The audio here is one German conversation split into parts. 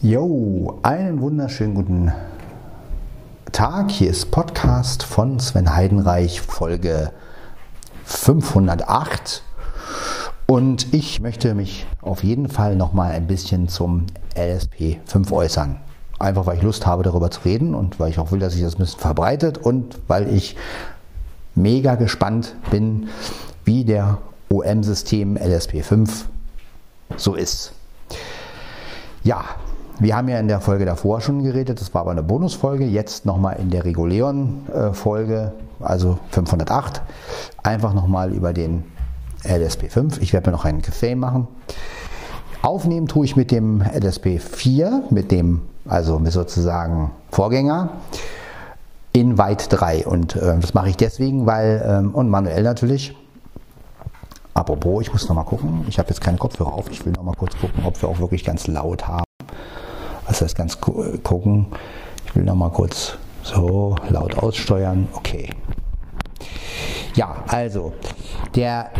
Jo, einen wunderschönen guten Tag. Hier ist Podcast von Sven Heidenreich, Folge 508. Und ich möchte mich auf jeden Fall noch mal ein bisschen zum LSP 5 äußern. Einfach weil ich Lust habe, darüber zu reden und weil ich auch will, dass sich das ein bisschen verbreitet und weil ich mega gespannt bin, wie der OM-System LSP 5 so ist. Ja, wir haben ja in der Folge davor schon geredet, das war aber eine Bonusfolge, jetzt nochmal in der regulären äh, Folge, also 508, einfach nochmal über den LSP5. Ich werde mir noch einen Kaffee machen. Aufnehmen tue ich mit dem LSP4, mit dem, also mit sozusagen Vorgänger, in Weit 3. Und äh, das mache ich deswegen, weil, ähm, und manuell natürlich, Apropos, ich muss noch mal gucken. Ich habe jetzt keine Kopfhörer auf. Ich will noch mal kurz gucken, ob wir auch wirklich ganz laut haben. Was heißt ganz gucken? Ich will noch mal kurz so laut aussteuern. Okay. Ja, also der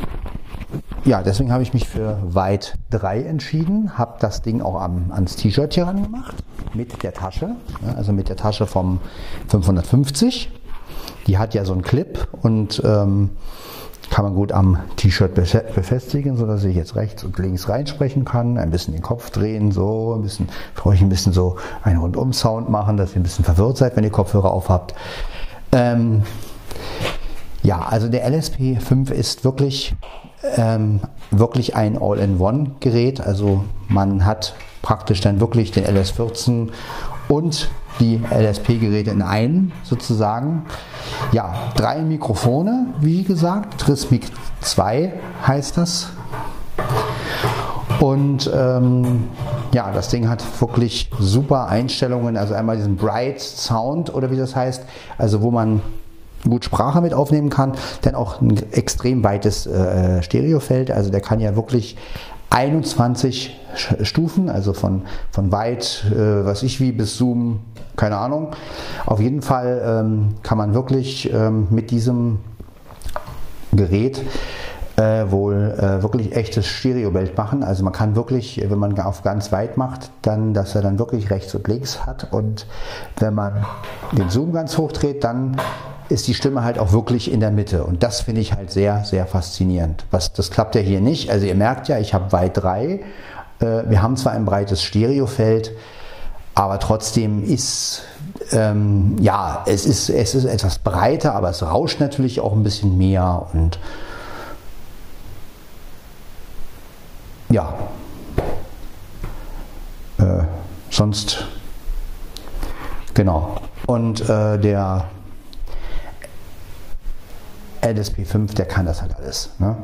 ja, deswegen habe ich mich für Weit 3 entschieden, habe das Ding auch am, ans T-Shirt hier ran gemacht, mit der Tasche, also mit der Tasche vom 550. Die hat ja so einen Clip und ähm, kann man gut am T-Shirt befestigen, sodass ich jetzt rechts und links reinsprechen kann, ein bisschen den Kopf drehen, so ein bisschen, für euch ein bisschen so einen Rundum-Sound machen, dass ihr ein bisschen verwirrt seid, wenn ihr Kopfhörer auf habt. Ähm, ja, also der LSP 5 ist wirklich, ähm, wirklich ein All-in-One-Gerät. Also man hat praktisch dann wirklich den LS14 und die LSP-Geräte in einem sozusagen. Ja, drei Mikrofone, wie gesagt, Trismic 2 heißt das. Und ähm, ja, das Ding hat wirklich super Einstellungen. Also einmal diesen Bright Sound oder wie das heißt, also wo man gut Sprache mit aufnehmen kann, dann auch ein extrem weites äh, Stereofeld. Also der kann ja wirklich 21 Stufen, also von, von weit, äh, was ich wie, bis Zoom, keine Ahnung. Auf jeden Fall ähm, kann man wirklich ähm, mit diesem Gerät äh, wohl äh, wirklich echtes Stereobild machen. Also man kann wirklich, wenn man auf ganz weit macht, dann, dass er dann wirklich rechts und links hat. Und wenn man den Zoom ganz hoch dreht, dann ist die Stimme halt auch wirklich in der Mitte. Und das finde ich halt sehr, sehr faszinierend. Was, das klappt ja hier nicht. Also ihr merkt ja, ich habe weit drei. Äh, wir haben zwar ein breites Stereofeld, aber trotzdem ist, ähm, ja, es ist, es ist etwas breiter, aber es rauscht natürlich auch ein bisschen mehr und ja, äh, sonst, genau. Und äh, der LSP5, der kann das halt alles. Ne?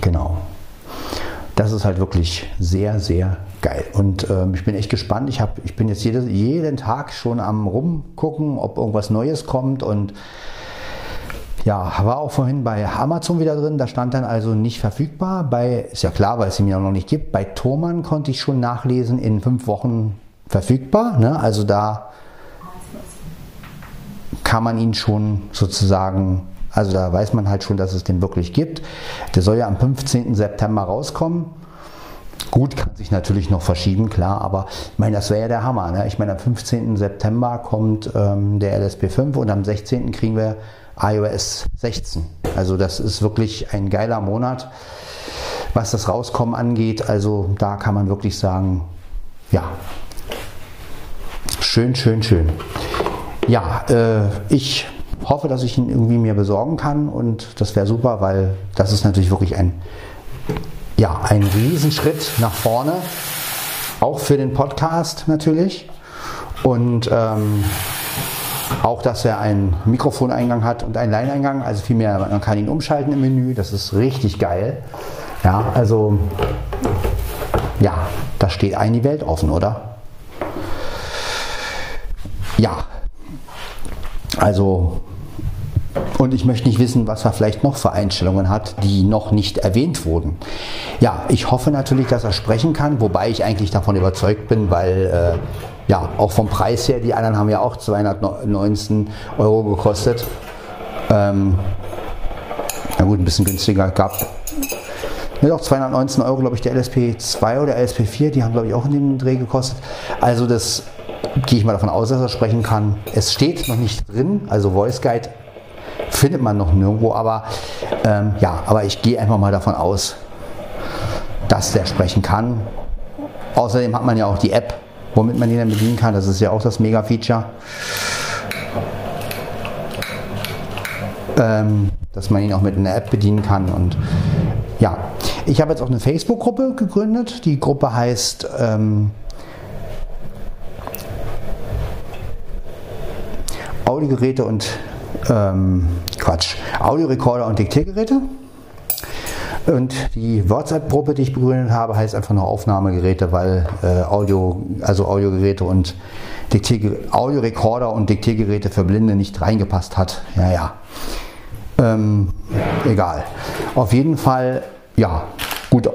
Genau. Das ist halt wirklich sehr, sehr geil. Und ähm, ich bin echt gespannt. Ich, hab, ich bin jetzt jede, jeden Tag schon am rumgucken, ob irgendwas Neues kommt. Und ja, war auch vorhin bei Amazon wieder drin. Da stand dann also nicht verfügbar. Bei, ist ja klar, weil es ihn ja noch nicht gibt. Bei Thomann konnte ich schon nachlesen, in fünf Wochen verfügbar. Ne? Also da kann man ihn schon sozusagen, also da weiß man halt schon, dass es den wirklich gibt. Der soll ja am 15. September rauskommen. Gut, kann sich natürlich noch verschieben, klar, aber ich meine, das wäre ja der Hammer. Ne? Ich meine, am 15. September kommt ähm, der LSP5 und am 16. kriegen wir iOS 16. Also das ist wirklich ein geiler Monat, was das Rauskommen angeht. Also da kann man wirklich sagen, ja, schön, schön, schön. Ja, äh, ich hoffe, dass ich ihn irgendwie mir besorgen kann und das wäre super, weil das ist natürlich wirklich ein, ja, ein Riesenschritt nach vorne, auch für den Podcast natürlich und ähm, auch, dass er einen Mikrofoneingang hat und einen Line-Eingang, also vielmehr, man kann ihn umschalten im Menü, das ist richtig geil. Ja, also, ja, da steht ein die Welt offen, oder? Ja, also, und ich möchte nicht wissen, was er vielleicht noch für Einstellungen hat, die noch nicht erwähnt wurden. Ja, ich hoffe natürlich, dass er sprechen kann, wobei ich eigentlich davon überzeugt bin, weil äh, ja, auch vom Preis her, die anderen haben ja auch 219 Euro gekostet. Ähm, na gut, ein bisschen günstiger gab Ne, doch 219 Euro, glaube ich, der LSP 2 oder LSP 4, die haben, glaube ich, auch in dem Dreh gekostet. Also das gehe ich mal davon aus, dass er sprechen kann. Es steht noch nicht drin, also Voice Guide findet man noch nirgendwo, aber ähm, ja, aber ich gehe einfach mal davon aus, dass der sprechen kann. Außerdem hat man ja auch die App, womit man ihn dann bedienen kann. Das ist ja auch das Mega-Feature. Ähm, dass man ihn auch mit einer App bedienen kann. Und ja, ich habe jetzt auch eine Facebook-Gruppe gegründet. Die Gruppe heißt ähm, Audiogeräte und ähm, Quatsch, Audiorekorder und Diktiergeräte. Und die WhatsApp-Gruppe, die ich begründet habe, heißt einfach nur Aufnahmegeräte, weil äh, Audio, also Audiogeräte und Diktierger Audiorekorder und Diktiergeräte für Blinde nicht reingepasst hat. Ja, ja. Ähm, egal. Auf jeden Fall, ja, gut,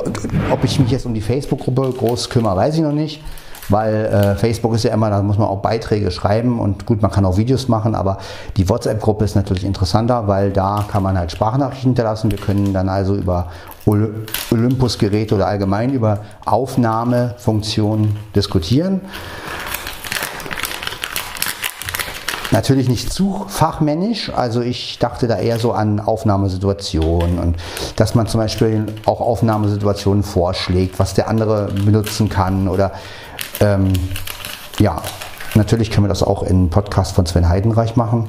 ob ich mich jetzt um die Facebook-Gruppe groß kümmere, weiß ich noch nicht weil äh, Facebook ist ja immer, da muss man auch Beiträge schreiben und gut, man kann auch Videos machen, aber die WhatsApp-Gruppe ist natürlich interessanter, weil da kann man halt Sprachnachrichten hinterlassen. Wir können dann also über Olympus-Geräte oder allgemein über Aufnahmefunktionen diskutieren. Natürlich nicht zu fachmännisch, also ich dachte da eher so an Aufnahmesituationen und dass man zum Beispiel auch Aufnahmesituationen vorschlägt, was der andere benutzen kann oder ähm, ja, natürlich können wir das auch in Podcast von Sven Heidenreich machen,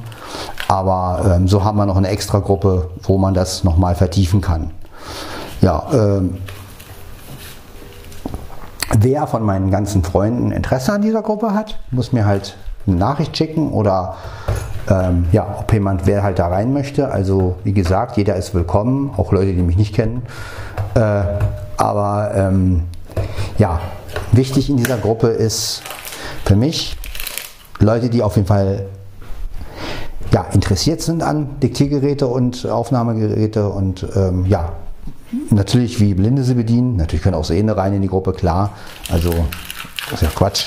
aber ähm, so haben wir noch eine extra Gruppe, wo man das nochmal vertiefen kann. Ja, ähm, wer von meinen ganzen Freunden Interesse an dieser Gruppe hat, muss mir halt eine Nachricht schicken oder ähm, ja, ob jemand, wer halt da rein möchte. Also wie gesagt, jeder ist willkommen, auch Leute, die mich nicht kennen. Äh, aber ähm, ja, Wichtig in dieser Gruppe ist für mich Leute, die auf jeden Fall ja, interessiert sind an Diktiergeräte und Aufnahmegeräte und ähm, ja, natürlich wie Blinde sie bedienen. Natürlich können auch Sehende rein in die Gruppe, klar. Also, ist ja Quatsch.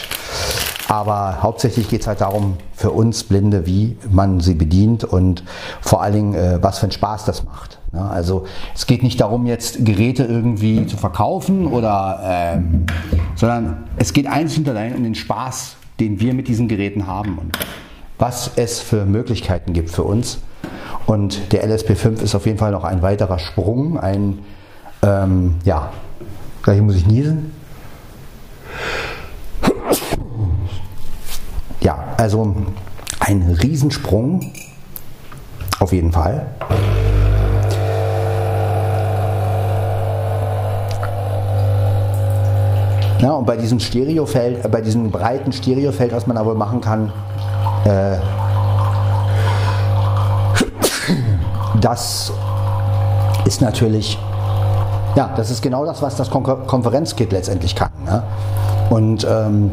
Aber hauptsächlich geht es halt darum, für uns Blinde, wie man sie bedient und vor allen Dingen, äh, was für einen Spaß das macht. Ja, also es geht nicht darum, jetzt Geräte irgendwie zu verkaufen oder, ähm, sondern es geht einzig und allein um den Spaß, den wir mit diesen Geräten haben und was es für Möglichkeiten gibt für uns. Und der LSP5 ist auf jeden Fall noch ein weiterer Sprung, ein, ähm, ja, gleich muss ich niesen. Ja, also ein Riesensprung, auf jeden Fall. Ja, und bei diesem Stereofeld, äh, bei diesem breiten Stereofeld, was man aber machen kann, äh, das ist natürlich, ja, das ist genau das, was das Kon Konferenzkit letztendlich kann. Ne? Und ähm,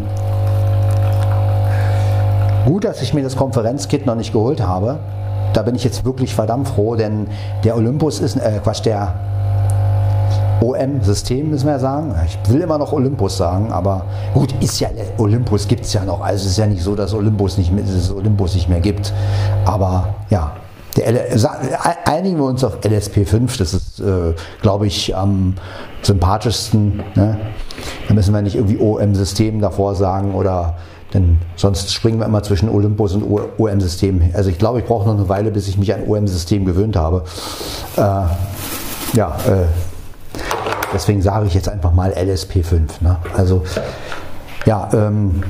gut, dass ich mir das Konferenzkit noch nicht geholt habe. Da bin ich jetzt wirklich verdammt froh, denn der Olympus ist, äh, Quatsch, der OM-System, müssen wir ja sagen. Ich will immer noch Olympus sagen, aber gut, ist ja Olympus gibt es ja noch. Also es ist ja nicht so, dass Olympus nicht, dass Olympus nicht mehr gibt. Aber ja, einigen wir uns auf LSP5, das ist, äh, glaube ich, am sympathischsten. Ne? Da müssen wir nicht irgendwie OM-System davor sagen oder denn sonst springen wir immer zwischen Olympus und OM-System. Also ich glaube, ich brauche noch eine Weile, bis ich mich an OM-System gewöhnt habe. Äh, ja, äh, Deswegen sage ich jetzt einfach mal LSP5. Ne? Also ja, ähm,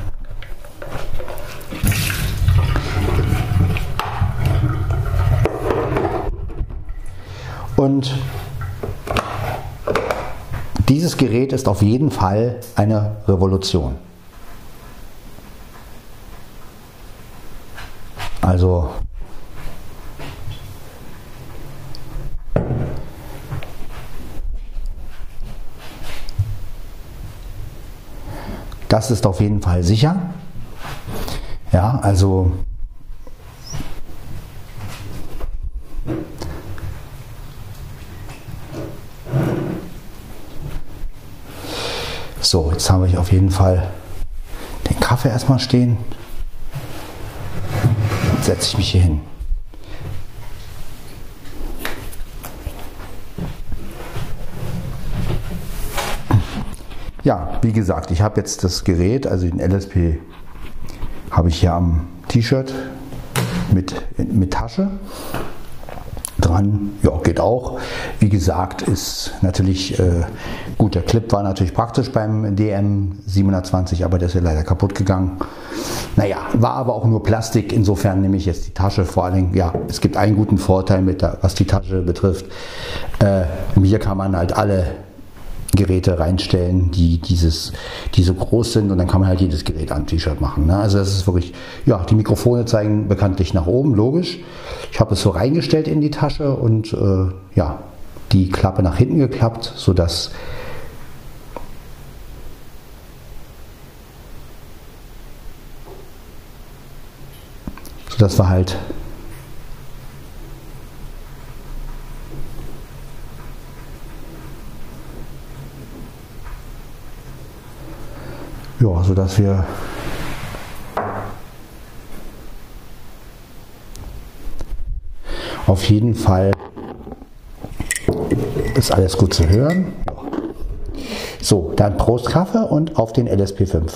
und dieses Gerät ist auf jeden Fall eine Revolution. Also Das ist auf jeden Fall sicher. Ja, also So, jetzt habe ich auf jeden Fall den Kaffee erstmal stehen. Jetzt setze ich mich hier hin. Ja, wie gesagt, ich habe jetzt das Gerät, also den LSP, habe ich hier am T-Shirt mit, mit Tasche dran. Ja, geht auch. Wie gesagt, ist natürlich äh, gut. Der Clip war natürlich praktisch beim DM 720, aber der ist ja leider kaputt gegangen. Naja, war aber auch nur Plastik. Insofern nehme ich jetzt die Tasche. Vor allen Dingen, ja, es gibt einen guten Vorteil, mit der, was die Tasche betrifft. Äh, hier kann man halt alle Geräte reinstellen, die dieses, die so groß sind und dann kann man halt jedes Gerät an T-Shirt machen. Ne? Also das ist wirklich, ja, die Mikrofone zeigen bekanntlich nach oben, logisch. Ich habe es so reingestellt in die Tasche und äh, ja, die Klappe nach hinten geklappt, sodass sodass wir halt ja, sodass wir auf jeden Fall ist alles gut zu hören. So, dann Prost Kaffee und auf den LSP5.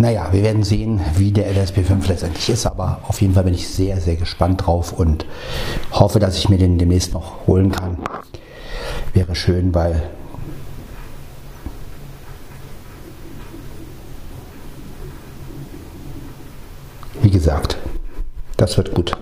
Naja, wir werden sehen, wie der LSP5 letztendlich ist, aber auf jeden Fall bin ich sehr, sehr gespannt drauf und hoffe, dass ich mir den demnächst noch holen kann. Wäre schön, weil wie gesagt, das wird gut.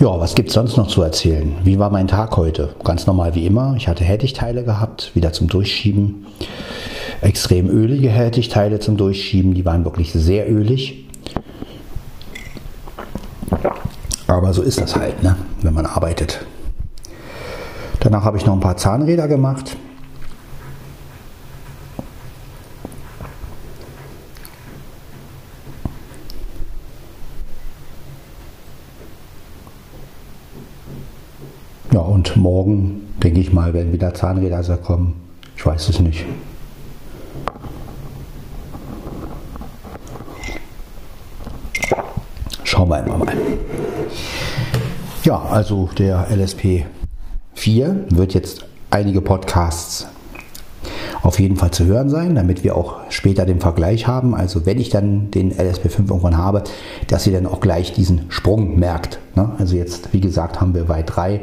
Ja, was gibt es sonst noch zu erzählen? Wie war mein Tag heute? Ganz normal wie immer. Ich hatte Härtigteile gehabt, wieder zum Durchschieben. Extrem ölige Härtigteile zum Durchschieben, die waren wirklich sehr ölig. Aber so ist das halt, ne? wenn man arbeitet. Danach habe ich noch ein paar Zahnräder gemacht. Ja, und morgen, denke ich mal, werden wieder Zahnräder kommen. Ich weiß es nicht. Schauen wir einfach mal. Ja, also der LSP 4 wird jetzt einige Podcasts auf jeden Fall zu hören sein, damit wir auch später den Vergleich haben. Also wenn ich dann den LSP5 irgendwann habe, dass ihr dann auch gleich diesen Sprung merkt. Ne? Also jetzt, wie gesagt, haben wir bei 3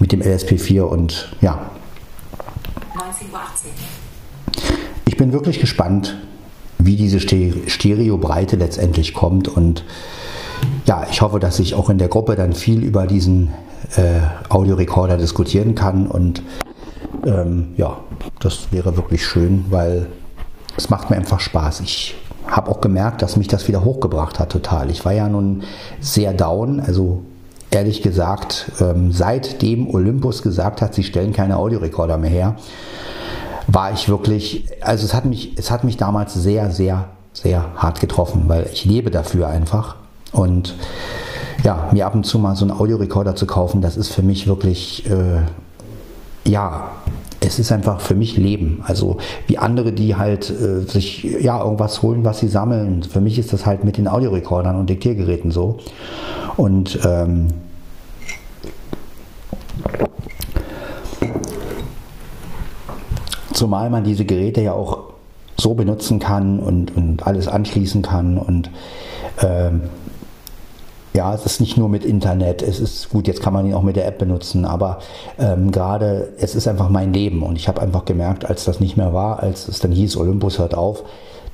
mit dem LSP4 und ja. Ich bin wirklich gespannt, wie diese Stereobreite letztendlich kommt und ja, ich hoffe, dass ich auch in der Gruppe dann viel über diesen äh, Audiorekorder diskutieren kann und ähm, ja, das wäre wirklich schön, weil es macht mir einfach Spaß. Ich habe auch gemerkt, dass mich das wieder hochgebracht hat total. Ich war ja nun sehr down, also ehrlich gesagt, ähm, seitdem Olympus gesagt hat, sie stellen keine Audiorekorder mehr her, war ich wirklich, also es hat mich, es hat mich damals sehr, sehr, sehr hart getroffen, weil ich lebe dafür einfach. Und ja, mir ab und zu mal so einen Audiorekorder zu kaufen, das ist für mich wirklich, äh, ja, das ist einfach für mich Leben. Also wie andere, die halt äh, sich ja irgendwas holen, was sie sammeln. Für mich ist das halt mit den Audiorekordern und Diktiergeräten so. Und ähm, zumal man diese Geräte ja auch so benutzen kann und, und alles anschließen kann und ähm, ja, es ist nicht nur mit Internet, es ist gut, jetzt kann man ihn auch mit der App benutzen, aber ähm, gerade es ist einfach mein Leben und ich habe einfach gemerkt, als das nicht mehr war, als es dann hieß, Olympus hört auf,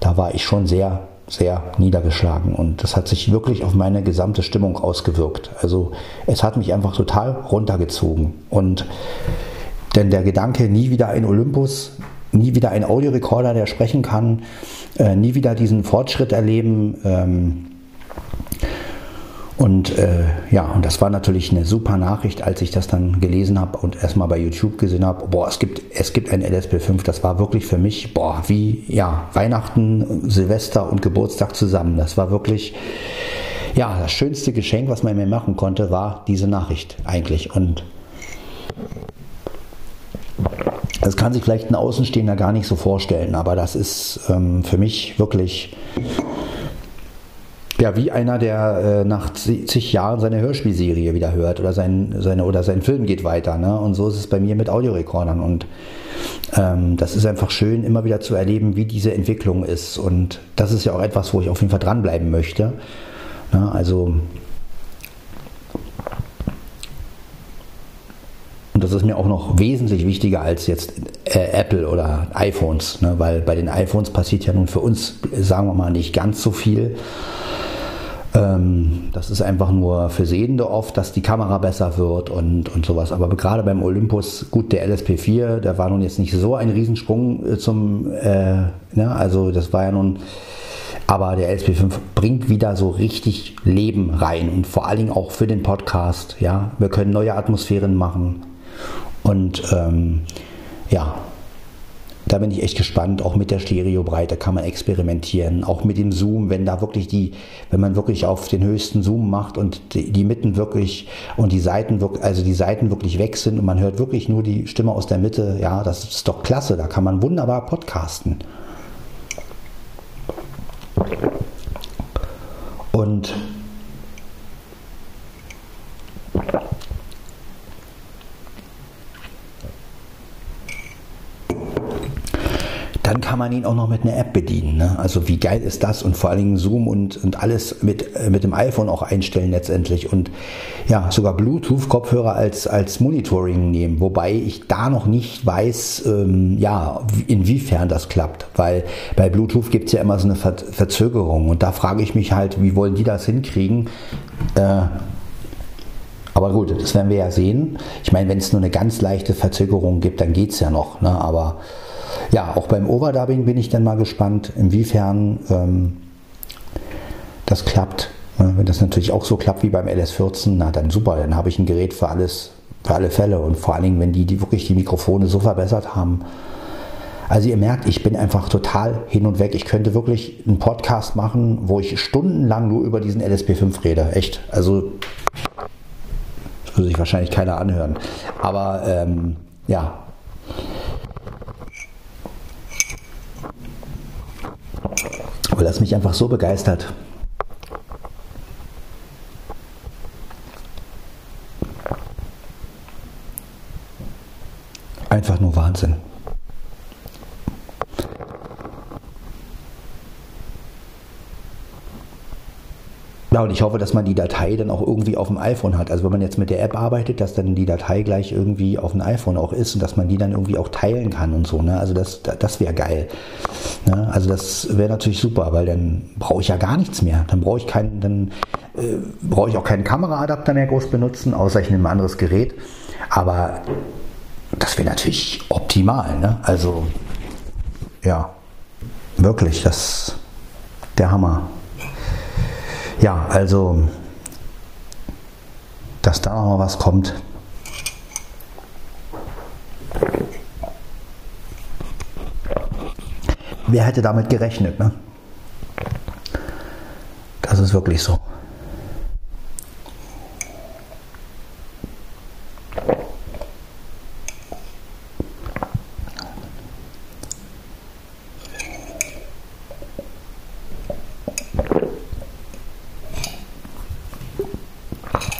da war ich schon sehr, sehr niedergeschlagen und das hat sich wirklich auf meine gesamte Stimmung ausgewirkt. Also es hat mich einfach total runtergezogen und denn der Gedanke, nie wieder ein Olympus, nie wieder ein Audiorekorder, der sprechen kann, äh, nie wieder diesen Fortschritt erleben, ähm, und äh, ja, und das war natürlich eine super Nachricht, als ich das dann gelesen habe und erstmal bei YouTube gesehen habe, boah, es gibt, es gibt ein LSP5, das war wirklich für mich, boah, wie ja, Weihnachten, Silvester und Geburtstag zusammen. Das war wirklich, ja, das schönste Geschenk, was man mir machen konnte, war diese Nachricht eigentlich. Und das kann sich vielleicht ein Außenstehender gar nicht so vorstellen, aber das ist ähm, für mich wirklich ja, wie einer, der äh, nach zig Jahren seine Hörspielserie wieder hört oder sein, seine, oder sein Film geht weiter. Ne? Und so ist es bei mir mit Audiorekordern. Und ähm, das ist einfach schön, immer wieder zu erleben, wie diese Entwicklung ist. Und das ist ja auch etwas, wo ich auf jeden Fall dranbleiben möchte. Ne? Also das ist mir auch noch wesentlich wichtiger als jetzt äh, Apple oder iPhones, ne? weil bei den iPhones passiert ja nun für uns, sagen wir mal, nicht ganz so viel. Ähm, das ist einfach nur für Sehende oft, dass die Kamera besser wird und, und sowas. Aber gerade beim Olympus, gut, der LSP4, der war nun jetzt nicht so ein Riesensprung äh, zum, äh, ne? also das war ja nun, aber der LSP5 bringt wieder so richtig Leben rein und vor allen Dingen auch für den Podcast. Ja, wir können neue Atmosphären machen und ähm, ja, da bin ich echt gespannt. Auch mit der Stereobreite kann man experimentieren. Auch mit dem Zoom, wenn da wirklich die, wenn man wirklich auf den höchsten Zoom macht und die, die Mitten wirklich und die Seiten wirklich, also die Seiten wirklich weg sind und man hört wirklich nur die Stimme aus der Mitte. Ja, das ist doch klasse. Da kann man wunderbar podcasten. Und dann kann man ihn auch noch mit einer App bedienen. Ne? Also wie geil ist das? Und vor allen Dingen Zoom und, und alles mit, äh, mit dem iPhone auch einstellen letztendlich. Und ja, sogar Bluetooth-Kopfhörer als, als Monitoring nehmen. Wobei ich da noch nicht weiß, ähm, ja, inwiefern das klappt. Weil bei Bluetooth gibt es ja immer so eine Ver Verzögerung. Und da frage ich mich halt, wie wollen die das hinkriegen? Äh, aber gut, das werden wir ja sehen. Ich meine, wenn es nur eine ganz leichte Verzögerung gibt, dann geht es ja noch. Ne? Aber ja, auch beim Overdubbing bin ich dann mal gespannt, inwiefern ähm, das klappt. Wenn das natürlich auch so klappt wie beim LS14, na dann super, dann habe ich ein Gerät für alles, für alle Fälle und vor allen Dingen, wenn die, die wirklich die Mikrofone so verbessert haben. Also ihr merkt, ich bin einfach total hin und weg. Ich könnte wirklich einen Podcast machen, wo ich stundenlang nur über diesen LSP5 rede. Echt. Also das würde sich wahrscheinlich keiner anhören. Aber ähm, ja, weil das mich einfach so begeistert. Einfach nur Wahnsinn. Ja, und ich hoffe, dass man die Datei dann auch irgendwie auf dem iPhone hat. Also wenn man jetzt mit der App arbeitet, dass dann die Datei gleich irgendwie auf dem iPhone auch ist und dass man die dann irgendwie auch teilen kann und so. Ne? Also das, das wäre geil. Ne? Also das wäre natürlich super, weil dann brauche ich ja gar nichts mehr. Dann brauche ich keinen, dann äh, brauche ich auch keinen Kameraadapter mehr groß benutzen, außer ich nehme ein anderes Gerät. Aber das wäre natürlich optimal. Ne? Also ja, wirklich, das der Hammer. Ja, also, dass da noch mal was kommt. Wer hätte damit gerechnet, ne? Das ist wirklich so.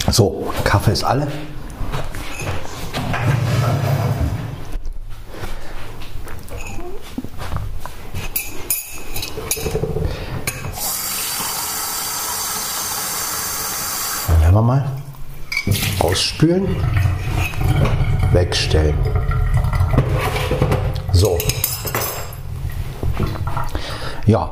So, Kaffee ist alle. Dann hören wir mal. Ausspülen. Wegstellen. So. Ja,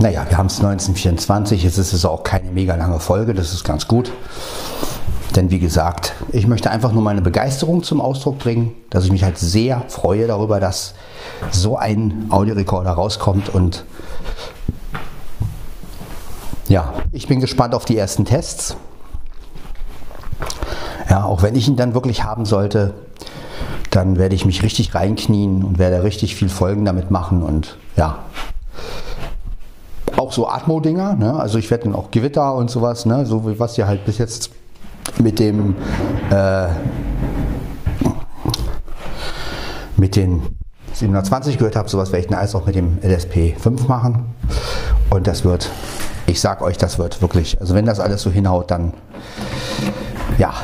Naja, wir haben es 1924, jetzt ist es auch keine mega lange Folge, das ist ganz gut. Denn wie gesagt, ich möchte einfach nur meine Begeisterung zum Ausdruck bringen, dass ich mich halt sehr freue darüber, dass so ein Audiorekorder rauskommt und ja, ich bin gespannt auf die ersten Tests. Ja, auch wenn ich ihn dann wirklich haben sollte, dann werde ich mich richtig reinknien und werde richtig viel Folgen damit machen und ja. Auch so Atmo-Dinger, ne? also ich werde dann auch Gewitter und sowas, ne? so wie was ihr halt bis jetzt mit dem äh, mit den 720 gehört habt, sowas werde ich dann alles auch mit dem LSP 5 machen und das wird, ich sag euch, das wird wirklich, also wenn das alles so hinhaut, dann ja,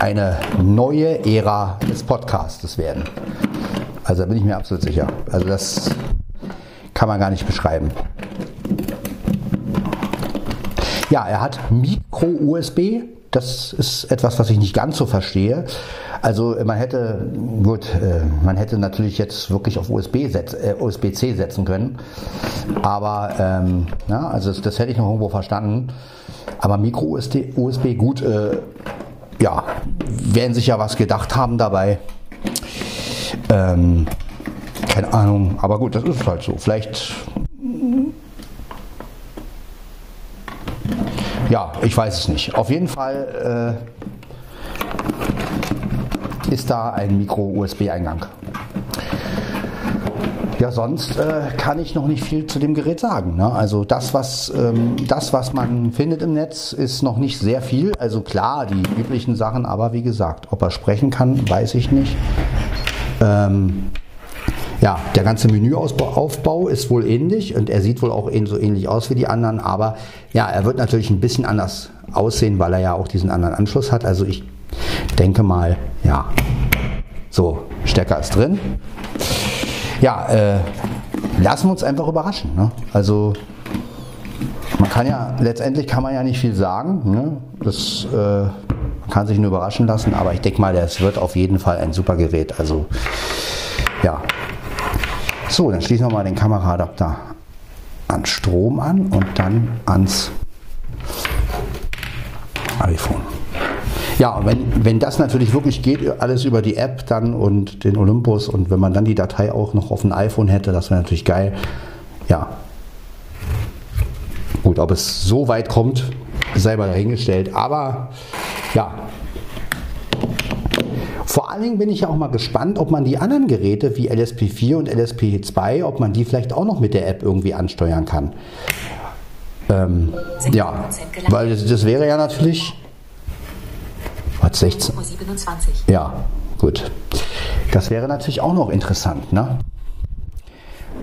eine neue Ära des Podcastes werden. Also da bin ich mir absolut sicher. Also das kann man gar nicht beschreiben. Ja, er hat Micro-USB. Das ist etwas, was ich nicht ganz so verstehe. Also man hätte, gut, äh, man hätte natürlich jetzt wirklich auf USB-C setz, äh, USB setzen können. Aber ähm, ja, also das, das, hätte ich noch irgendwo verstanden. Aber Micro-USB, USB, gut, äh, ja, werden sich ja was gedacht haben dabei. Ähm, keine Ahnung, aber gut, das ist halt so. Vielleicht. Ja, ich weiß es nicht. Auf jeden Fall äh, ist da ein Micro-USB-Eingang. Ja, sonst äh, kann ich noch nicht viel zu dem Gerät sagen. Ne? Also das was, ähm, das, was man findet im Netz, ist noch nicht sehr viel. Also klar, die üblichen Sachen, aber wie gesagt, ob er sprechen kann, weiß ich nicht. Ähm, ja, der ganze Menüaufbau ist wohl ähnlich und er sieht wohl auch so ähnlich aus wie die anderen, aber ja, er wird natürlich ein bisschen anders aussehen, weil er ja auch diesen anderen Anschluss hat. Also ich denke mal, ja, so, Stecker ist drin ja, äh, lassen wir uns einfach überraschen. Ne? Also man kann ja, letztendlich kann man ja nicht viel sagen. Ne? Das äh, kann sich nur überraschen lassen, aber ich denke mal, das wird auf jeden Fall ein super Gerät. Also ja. So, dann schließen wir mal den Kameraadapter an Strom an und dann ans iPhone. Ja, wenn, wenn das natürlich wirklich geht, alles über die App dann und den Olympus und wenn man dann die Datei auch noch auf dem iPhone hätte, das wäre natürlich geil. Ja. Gut, ob es so weit kommt, mal dahingestellt. Aber ja. Vor allen Dingen bin ich ja auch mal gespannt, ob man die anderen Geräte wie LSP4 und LSP2, ob man die vielleicht auch noch mit der App irgendwie ansteuern kann. Ähm, ja, weil das, das wäre ja natürlich hat 16. Ja, gut. Das wäre natürlich auch noch interessant, ne?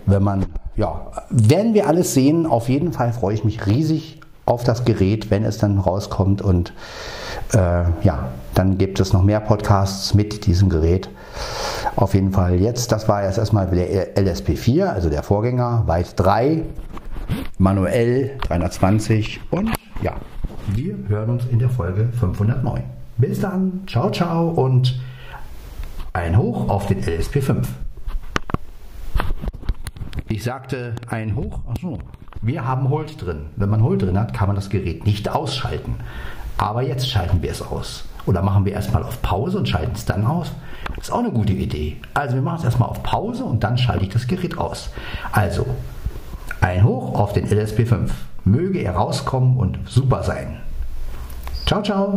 Wenn man, ja, werden wir alles sehen. Auf jeden Fall freue ich mich riesig auf das Gerät, wenn es dann rauskommt. Und äh, ja, dann gibt es noch mehr Podcasts mit diesem Gerät. Auf jeden Fall jetzt, das war jetzt erstmal der LSP4, also der Vorgänger, Weit 3, manuell 320 und ja, wir hören uns in der Folge 509. Bis dann, ciao, ciao und ein Hoch auf den LSP5. Ich sagte ein Hoch, achso, wir haben Hold drin. Wenn man Hold drin hat, kann man das Gerät nicht ausschalten. Aber jetzt schalten wir es aus. Oder machen wir erstmal auf Pause und schalten es dann aus. Ist auch eine gute Idee. Also wir machen es erstmal auf Pause und dann schalte ich das Gerät aus. Also, ein Hoch auf den LSP5. Möge er rauskommen und super sein. Ciao, ciao.